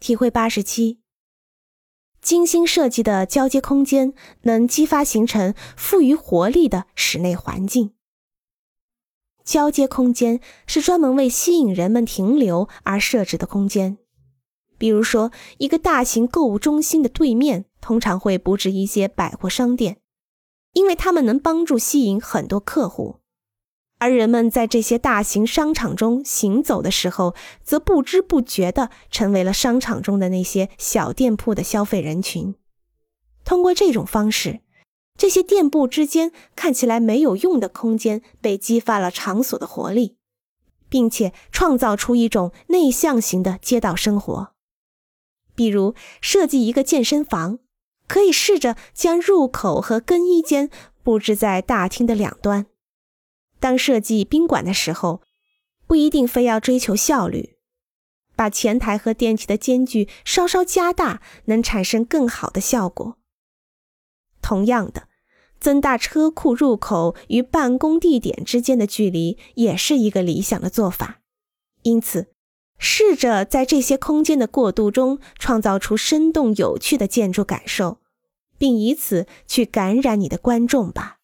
体会八十七。精心设计的交接空间能激发形成富于活力的室内环境。交接空间是专门为吸引人们停留而设置的空间。比如说，一个大型购物中心的对面通常会布置一些百货商店，因为它们能帮助吸引很多客户。而人们在这些大型商场中行走的时候，则不知不觉地成为了商场中的那些小店铺的消费人群。通过这种方式，这些店铺之间看起来没有用的空间被激发了场所的活力，并且创造出一种内向型的街道生活。比如，设计一个健身房，可以试着将入口和更衣间布置在大厅的两端。当设计宾馆的时候，不一定非要追求效率，把前台和电梯的间距稍稍加大，能产生更好的效果。同样的，增大车库入口与办公地点之间的距离，也是一个理想的做法。因此，试着在这些空间的过渡中，创造出生动有趣的建筑感受，并以此去感染你的观众吧。